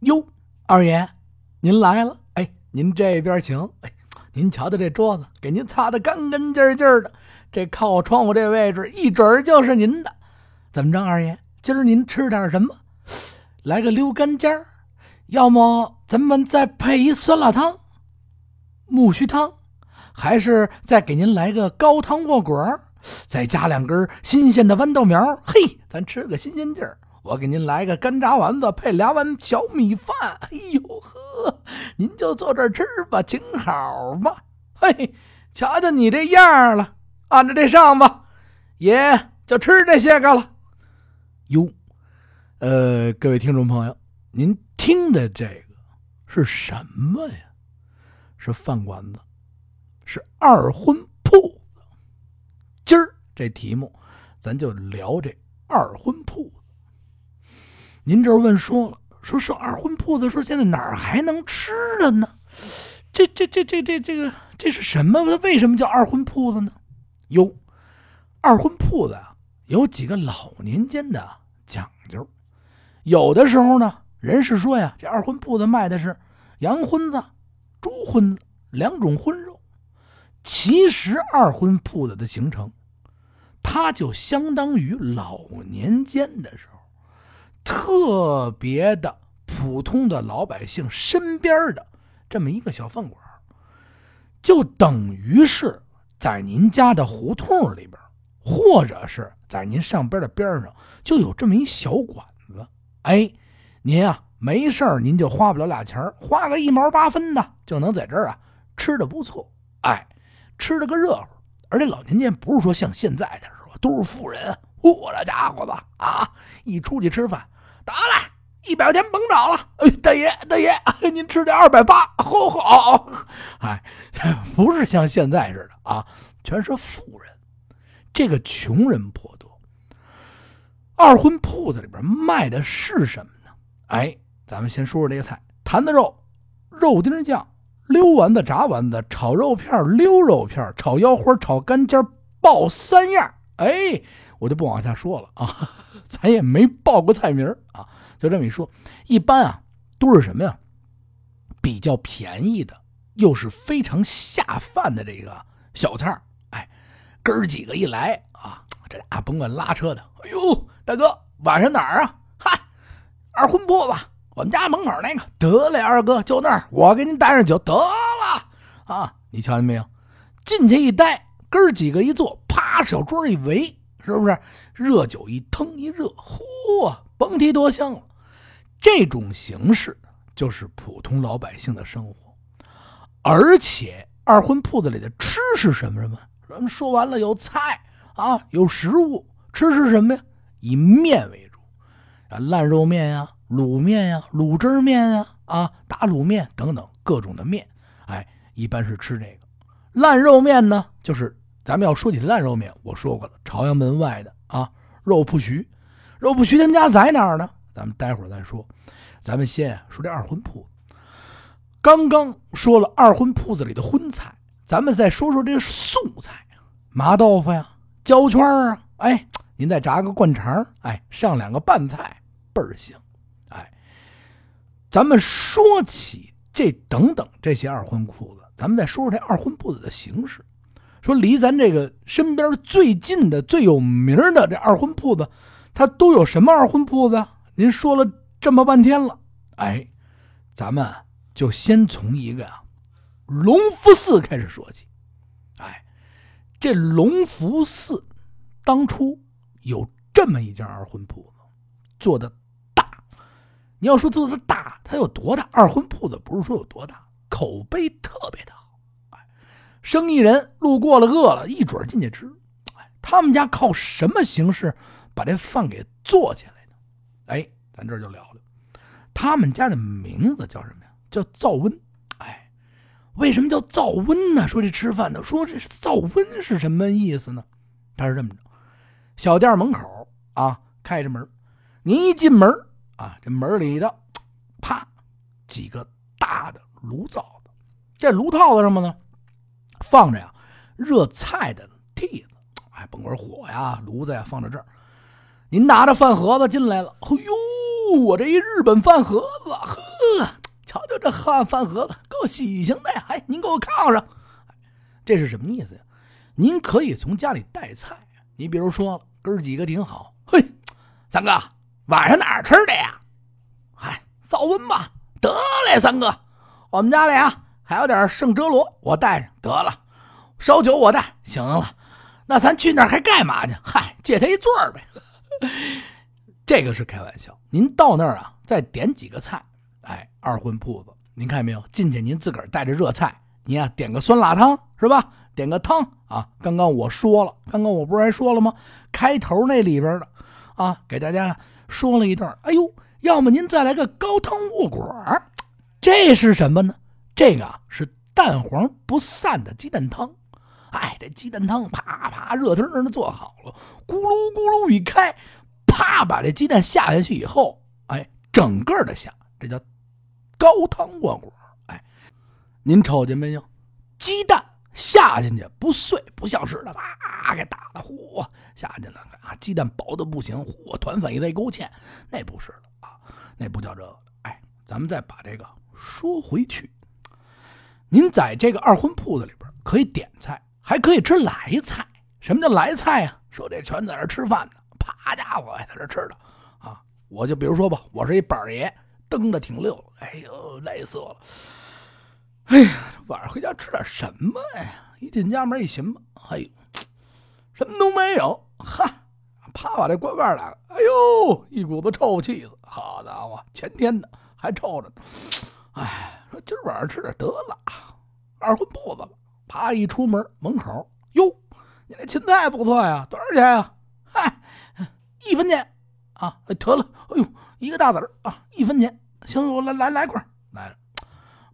哟，二爷，您来了。哎，您这边请。哎，您瞧瞧这桌子，给您擦得干干净净的。这靠窗户这位置，一准就是您的。怎么着，二爷，今儿您吃点什么？来个溜干尖儿，要么咱们再配一酸辣汤、木须汤，还是再给您来个高汤卧滚儿，再加两根新鲜的豌豆苗。嘿，咱吃个新鲜劲儿。我给您来个干炸丸子，配俩碗小米饭。哎呦呵，您就坐这儿吃吧，请好吧。嘿，瞧瞧你这样了，按着这上吧，爷就吃这些个了。哟，呃，各位听众朋友，您听的这个是什么呀？是饭馆子，是二婚铺子。今儿这题目，咱就聊这二婚铺子。您这问说了，说是二婚铺子，说现在哪儿还能吃的呢？这这这这这这个这是什么？为什么叫二婚铺子呢？哟，二婚铺子啊，有几个老年间的讲究。有的时候呢，人是说呀，这二婚铺子卖的是羊荤子、猪荤子两种荤肉。其实二婚铺子的形成，它就相当于老年间的时候。特别的普通的老百姓身边的这么一个小饭馆，就等于是在您家的胡同里边，或者是在您上边的边上，就有这么一小馆子。哎，您啊没事您就花不了俩钱花个一毛八分的就能在这儿啊吃的不错。哎，吃的个热乎，而且老年间不是说像现在的时候都是富人。我这家伙子啊，一出去吃饭，得来一百块钱甭找了。哎，大爷大爷，您吃这二百八，好好。哎，不是像现在似的啊，全是富人。这个穷人颇多。二荤铺子里边卖的是什么呢？哎，咱们先说说这个菜：坛子肉、肉丁酱、溜丸子、炸丸子、炒肉片、溜肉片、炒腰花、炒干尖、爆三样。哎。我就不往下说了啊，咱也没报过菜名啊，就这么一说，一般啊都是什么呀？比较便宜的，又是非常下饭的这个小菜哎，哥儿几个一来啊，这俩甭管拉车的，哎呦，大哥晚上哪儿啊？嗨，二婚铺子，我们家门口那个。得嘞，二哥就那儿，我给您带上酒得了啊！你瞧见没有？进去一待，哥儿几个一坐，小桌一围。是不是热酒一腾一热，嚯，甭提多香了。这种形式就是普通老百姓的生活，而且二婚铺子里的吃是什么什么？咱们说完了，有菜啊，有食物，吃是什么呀？以面为主，啊，烂肉面呀，卤面呀，卤汁面呀，啊，打卤面等等各种的面。哎，一般是吃这个烂肉面呢，就是。咱们要说起烂肉面，我说过了，朝阳门外的啊，肉铺徐，肉铺徐他们家在哪儿呢？咱们待会儿再说。咱们先说这二婚铺。刚刚说了二婚铺子里的荤菜，咱们再说说这素菜，麻豆腐呀，焦圈啊，哎，您再炸个灌肠，哎，上两个拌菜，倍儿香。哎，咱们说起这等等这些二婚铺子，咱们再说说这二婚铺子的形式。说离咱这个身边最近的、最有名的这二婚铺子，它都有什么二婚铺子？您说了这么半天了，哎，咱们就先从一个啊隆福寺开始说起。哎，这隆福寺当初有这么一家二婚铺子，做的大。你要说做的大，它有多大？二婚铺子不是说有多大，口碑特别大。生意人路过了饿了，一准进去吃。他们家靠什么形式把这饭给做起来的？哎，咱这就聊聊。他们家的名字叫什么呀？叫灶温。哎，为什么叫灶温呢？说这吃饭的，说这灶温是什么意思呢？他是这么着：小店门口啊，开着门，您一进门啊，这门里的，啪，几个大的炉灶子，这炉套子什么呢？放着呀，热菜的屉子，哎，甭管火呀、炉子呀，放在这儿。您拿着饭盒子进来了，哎呦，我这一日本饭盒子，呵，瞧瞧这饭饭盒子，够喜庆的呀！哎，您给我炕上，这是什么意思呀？您可以从家里带菜，你比如说，哥几个挺好，嘿，三哥，晚上哪儿吃的呀？嗨，早温吧。得嘞，三哥，我们家里啊还有点圣哲罗，我带上得了。烧酒我带，行了。那咱去那儿还干嘛去？嗨，借他一座呗。这个是开玩笑。您到那儿啊，再点几个菜。哎，二婚铺子，您看没有？进去您自个儿带着热菜，您啊点个酸辣汤是吧？点个汤啊。刚刚我说了，刚刚我不是还说了吗？开头那里边的啊，给大家说了一段。哎呦，要么您再来个高汤卧果这是什么呢？这个是蛋黄不散的鸡蛋汤。哎，这鸡蛋汤啪啪热腾腾的做好了，咕噜咕噜一开，啪把这鸡蛋下下去以后，哎，整个的下，这叫高汤卧果。哎，您瞅见没有？鸡蛋下进去不碎，不像是的啪给打了，嚯下进来啊！鸡蛋薄的不行，嚯团粉一再勾芡，那不是的啊，那不叫这个。哎，咱们再把这个说回去，您在这个二婚铺子里边可以点菜。还可以吃来菜，什么叫来菜啊？说这全在这吃饭呢，啪家伙还在这吃的啊！我就比如说吧，我是一板爷，蹬的挺溜，哎呦累死我了！哎呀，晚上回家吃点什么呀？一进家门一寻吧，哎呦，什么都没有，哈！啪把这关外来了，哎呦，一股子臭气子，好家伙，前天的还臭着呢！哎，说今儿晚上吃点得了，二婚铺子了。啪！一出门，门口哟，你那芹菜不错呀，多少钱呀？嗨，一分钱啊！得了，哎呦，一个大子儿啊，一分钱。行，我来来来块来了，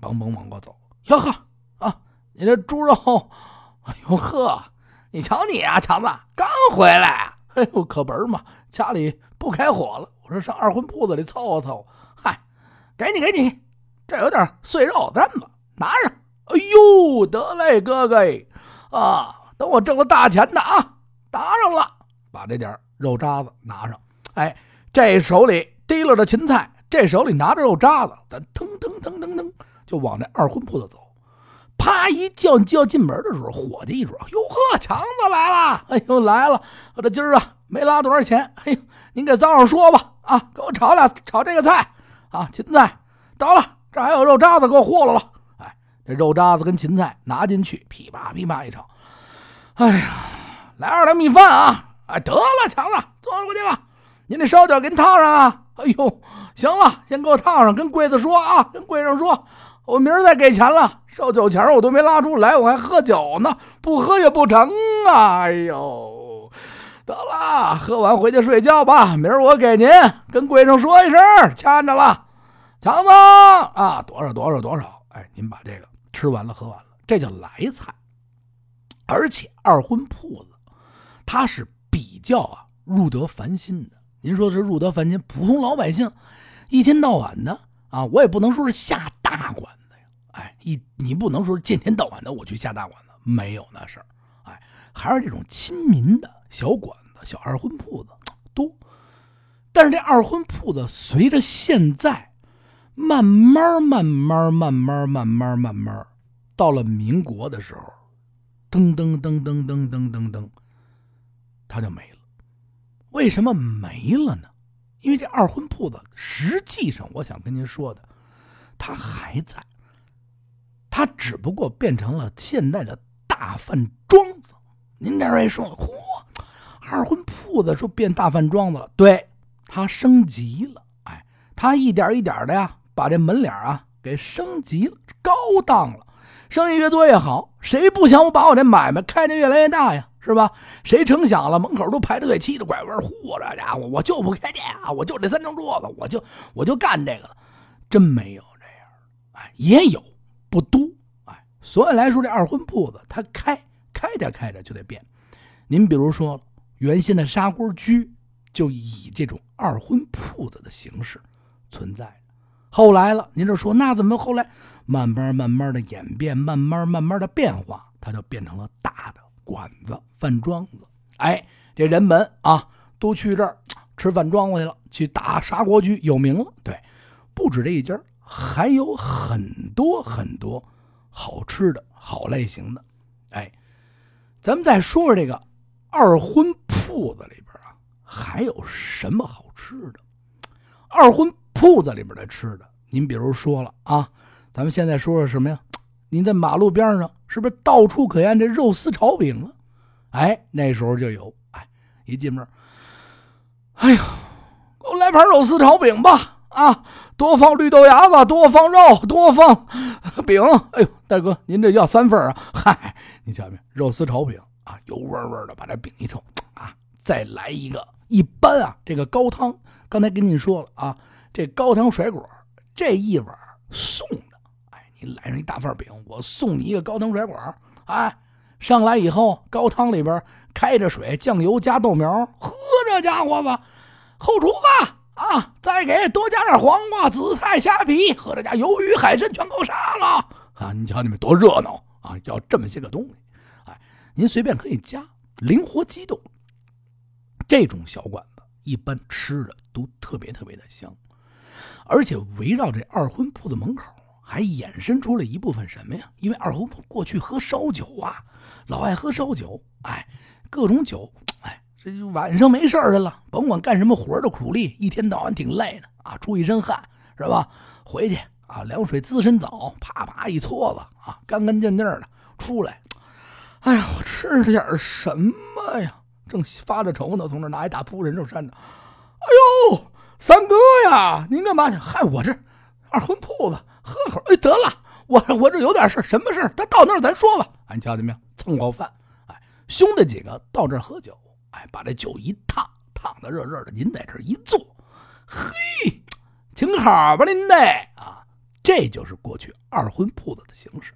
嘣嘣往过走。哟呵啊，你这猪肉，哎呦呵，你瞧你啊，强子刚回来，哎呦可不是嘛，家里不开火了，我说上二婚铺子里凑合凑合。嗨，给你给你，这有点碎肉簪子，拿着。哎呦，得嘞，哥哥，啊，等我挣了大钱的啊，拿上了，把这点肉渣子拿上。哎，这手里提溜着芹菜，这手里拿着肉渣子，咱腾腾腾腾腾就往这二婚铺子走。啪一叫就要进门的时候，伙计一说：“哟呵，强子来了！哎呦，来了！我这今儿啊没拉多少钱。哎呦，您给张上说吧，啊，给我炒俩炒这个菜啊，芹菜着了，这还有肉渣子，给我和了吧。”哎这肉渣子跟芹菜拿进去，噼啪噼啪一炒。哎呀，来二两米饭啊！哎，得了，强子，坐过去吧。您那烧酒给您烫上啊！哎呦，行了，先给我烫上，跟柜子说啊，跟柜上说，我明儿再给钱了。烧酒钱我都没拉出来，我还喝酒呢，不喝也不成啊！哎呦，得了，喝完回去睡觉吧。明儿我给您，跟柜上说一声，欠着了。强子啊，多少多少多少？哎，您把这个。吃完了，喝完了，这叫来菜。而且二婚铺子，他是比较啊入得凡心的。您说是入得凡心，普通老百姓一天到晚的啊，我也不能说是下大馆子呀。哎，一你不能说是见天到晚的我去下大馆子，没有那事儿。哎，还是这种亲民的小馆子、小二婚铺子多。但是这二婚铺子随着现在。慢慢慢慢慢慢慢慢慢慢，到了民国的时候，噔噔噔噔噔噔噔噔，他就没了。为什么没了呢？因为这二婚铺子，实际上我想跟您说的，他还在，他只不过变成了现在的大饭庄子。您这位说了，嚯，二婚铺子说变大饭庄子了，对，他升级了，哎，他一点一点的呀。把这门脸啊给升级，高档了，生意越多越好。谁不想我把我这买卖开的越来越大呀？是吧？谁成想了，门口都排着队，七着拐弯，嚯，这家伙，我就不开店啊！我就这三张桌子，我就我就干这个了。真没有这样，哎，也有，不多，哎。所以来说，这二婚铺子它开开着开着就得变。您比如说，原先的砂锅居就以这种二婚铺子的形式存在。后来了，您这说那怎么后来慢慢慢慢的演变，慢慢慢慢的变化，它就变成了大的馆子、饭庄子。哎，这人们啊都去这儿吃饭庄子去了，去打砂锅居有名了。对，不止这一家，还有很多很多好吃的好类型的。哎，咱们再说说这个二婚铺子里边啊，还有什么好吃的？二婚铺子里边的吃的，您比如说了啊，咱们现在说说什么呀？您在马路边上是不是到处可见这肉丝炒饼啊？哎，那时候就有。哎，一进门，哎呀，给我来盘肉丝炒饼吧！啊，多放绿豆芽吧，多放肉，多放 饼。哎呦，大哥，您这要三份啊？嗨，你瞧瞧？肉丝炒饼啊，油味味的，把这饼一抽啊，再来一个。一般啊，这个高汤，刚才跟您说了啊，这高汤甩果这一碗送的，哎。你来上一大份饼，我送你一个高汤甩管哎，上来以后，高汤里边开着水，酱油加豆苗，喝，这家伙子，后厨子啊，再给多加点黄瓜、紫菜、虾皮，和这家鱿鱼、海参全够杀了啊！你瞧你们多热闹啊！要这么些个东西，哎，您随便可以加，灵活机动。这种小馆子一般吃的都特别特别的香，而且围绕这二婚铺的门口。还衍生出了一部分什么呀？因为二胡过去喝烧酒啊，老爱喝烧酒，哎，各种酒，哎，这就晚上没事儿了，甭管干什么活的苦力，一天到晚挺累的啊，出一身汗是吧？回去啊，凉水滋身澡，啪啪一搓子啊，干干净净的出来。哎呀，我吃点什么呀？正发着愁呢，从那拿一大铺人肉扇着。哎呦，三哥呀，您干嘛去？嗨，我这二婚铺子。喝口，哎，得了，我我这有点事什么事他到那儿咱说吧。俺瞧见没有？蹭口饭，哎，兄弟几个到这儿喝酒，哎，把这酒一烫，烫的热热的，您在这一坐，嘿，请好吧，您得啊，这就是过去二婚铺子的形式。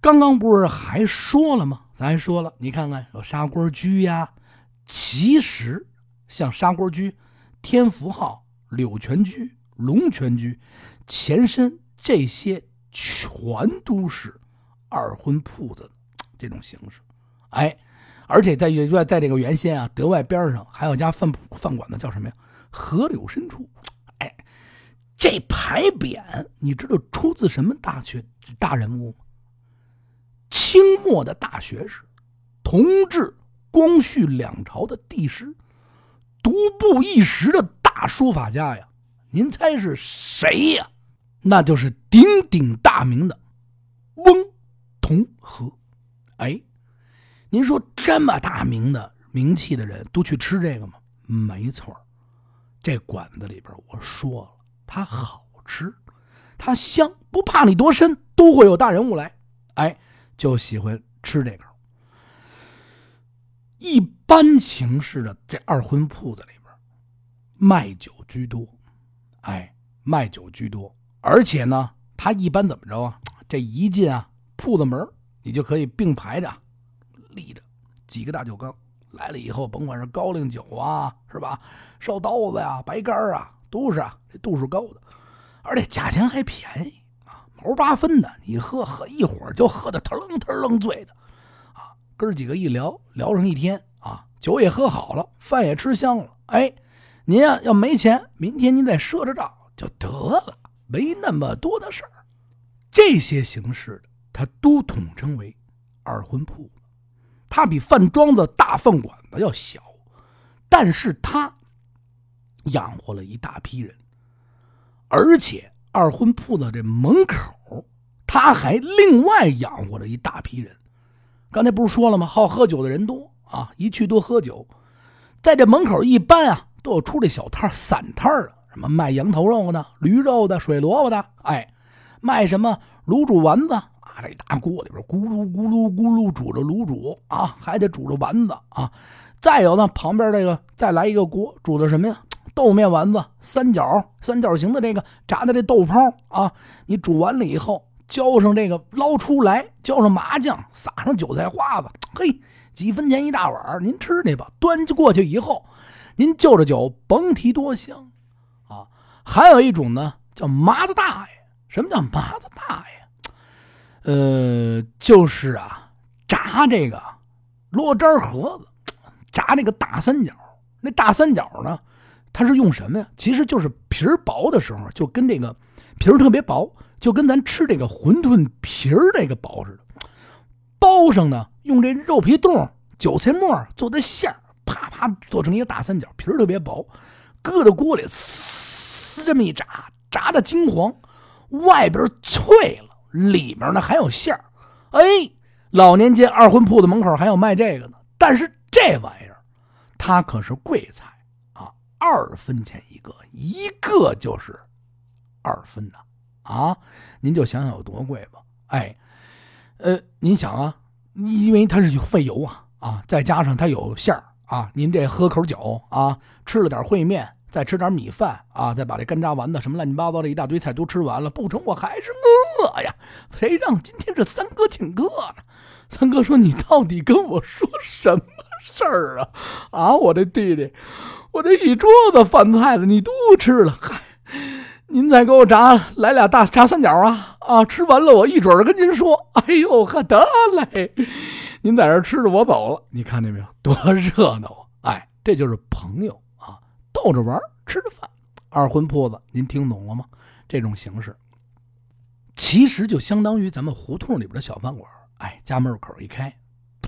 刚刚不是还说了吗？咱还说了，你看看有砂锅居呀，其实像砂锅居、天福号、柳泉居、龙泉居。前身这些全都是二婚铺子这种形式，哎，而且在在在这个原先啊，德外边上还有家饭饭馆子，叫什么呀？河柳深处，哎，这牌匾你知道出自什么大学大人物吗？清末的大学士，同治、光绪两朝的帝师，独步一时的大书法家呀！您猜是谁呀？那就是鼎鼎大名的翁同龢。哎，您说这么大名的名气的人都去吃这个吗？没错这馆子里边我说了，它好吃，它香，不怕你多深，都会有大人物来。哎，就喜欢吃这个。一般形式的这二婚铺子里边，卖酒居多。哎，卖酒居多。而且呢，他一般怎么着啊？这一进啊铺子门，你就可以并排着立着几个大酒缸。来了以后，甭管是高粱酒啊，是吧？烧刀子呀、白干啊，都是啊，这度数高的，而且价钱还便宜啊，毛八分的。你喝喝一会儿就喝的腾腾楞醉的，哥几个一聊聊上一天啊，酒也喝好了，饭也吃香了。哎，您呀要没钱，明天您再赊着账就得了。没那么多的事儿，这些形式的他都统称为二婚铺。它比饭庄子、大饭馆子要小，但是它养活了一大批人。而且二婚铺的这门口，他还另外养活了一大批人。刚才不是说了吗？好喝酒的人多啊，一去多喝酒，在这门口一般啊都有出这小摊散摊的。什么卖羊头肉的、驴肉的、水萝卜的，哎，卖什么卤煮丸子啊？这大锅里边咕噜咕噜咕噜煮着卤煮啊，还得煮着丸子啊。再有呢，旁边这个再来一个锅，煮的什么呀？豆面丸子，三角三角形的这个炸的这豆泡啊。你煮完了以后，浇上这个捞出来，浇上麻酱，撒上韭菜花子，嘿，几分钱一大碗，您吃去吧。端过去以后，您就着酒，甭提多香啊。还有一种呢，叫麻子大爷。什么叫麻子大爷？呃，就是啊，炸这个罗汁盒子，炸那个大三角。那大三角呢，它是用什么呀？其实就是皮儿薄的时候，就跟这个皮儿特别薄，就跟咱吃这个馄饨皮儿那个薄似的。包上呢，用这肉皮冻、韭菜末做的馅儿，啪啪做成一个大三角，皮儿特别薄，搁到锅里，呲这么一炸，炸的金黄，外边脆了，里面呢还有馅儿。哎，老年间二荤铺子门口还有卖这个呢，但是这玩意儿，它可是贵菜啊，二分钱一个，一个就是二分呐！啊您就想想有多贵吧，哎。呃，您想啊，因为它是费油啊啊，再加上它有馅儿啊，您这喝口酒啊，吃了点烩面，再吃点米饭啊，再把这干炸丸子什么乱七八糟的一大堆菜都吃完了，不成，我还是饿呀！谁让今天是三哥请客呢？三哥说：“你到底跟我说什么事儿啊？啊，我这弟弟，我这一桌子饭菜子你都吃了，嗨。”您再给我炸来俩大炸三角啊啊！吃完了我一准儿跟您说。哎呦呵，得嘞，您在这吃着我走了。你看见没有，多热闹啊！哎，这就是朋友啊，逗着玩吃着饭。二荤铺子，您听懂了吗？这种形式，其实就相当于咱们胡同里边的小饭馆。哎，家门口一开，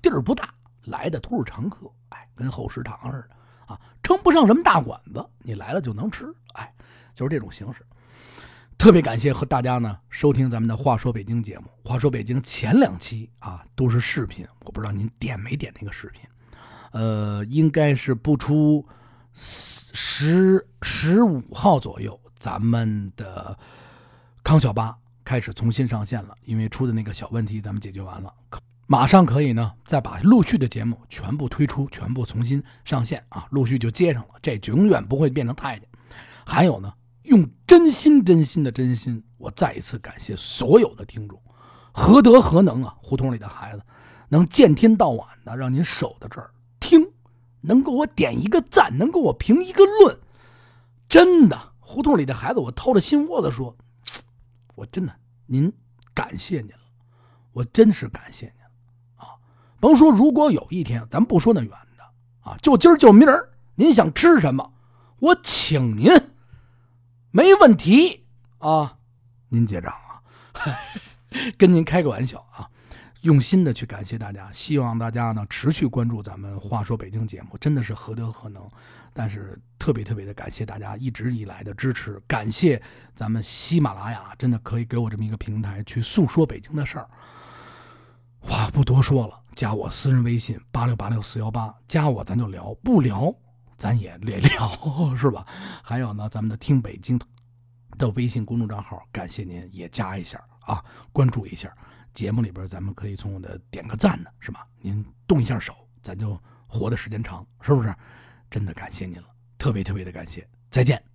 地儿不大，来的都是常客。哎，跟后食堂似的啊，称不上什么大馆子，你来了就能吃。哎。就是这种形式，特别感谢和大家呢收听咱们的《话说北京》节目。《话说北京》前两期啊都是视频，我不知道您点没点那个视频。呃，应该是不出十十五号左右，咱们的康小八开始重新上线了，因为出的那个小问题咱们解决完了，马上可以呢再把陆续的节目全部推出，全部重新上线啊，陆续就接上了，这永远不会变成太监。还有呢。用真心、真心的真心，我再一次感谢所有的听众，何德何能啊！胡同里的孩子能见天到晚的让您守在这儿听，能给我点一个赞，能给我评一个论，真的，胡同里的孩子，我掏着心窝子说，我真的，您感谢您了，我真是感谢您啊！甭说，如果有一天，咱不说那远的啊，就今儿就明儿，您想吃什么，我请您。没问题啊，您结账啊，跟您开个玩笑啊，用心的去感谢大家，希望大家呢持续关注咱们《话说北京》节目，真的是何德何能，但是特别特别的感谢大家一直以来的支持，感谢咱们喜马拉雅，真的可以给我这么一个平台去诉说北京的事儿。话不多说了，加我私人微信八六八六四幺八，加我咱就聊，不聊。咱也聊聊 是吧？还有呢，咱们的听北京的微信公众账号，感谢您也加一下啊，关注一下节目里边，咱们可以从我的点个赞呢，是吧？您动一下手，咱就活的时间长，是不是？真的感谢您了，特别特别的感谢，再见。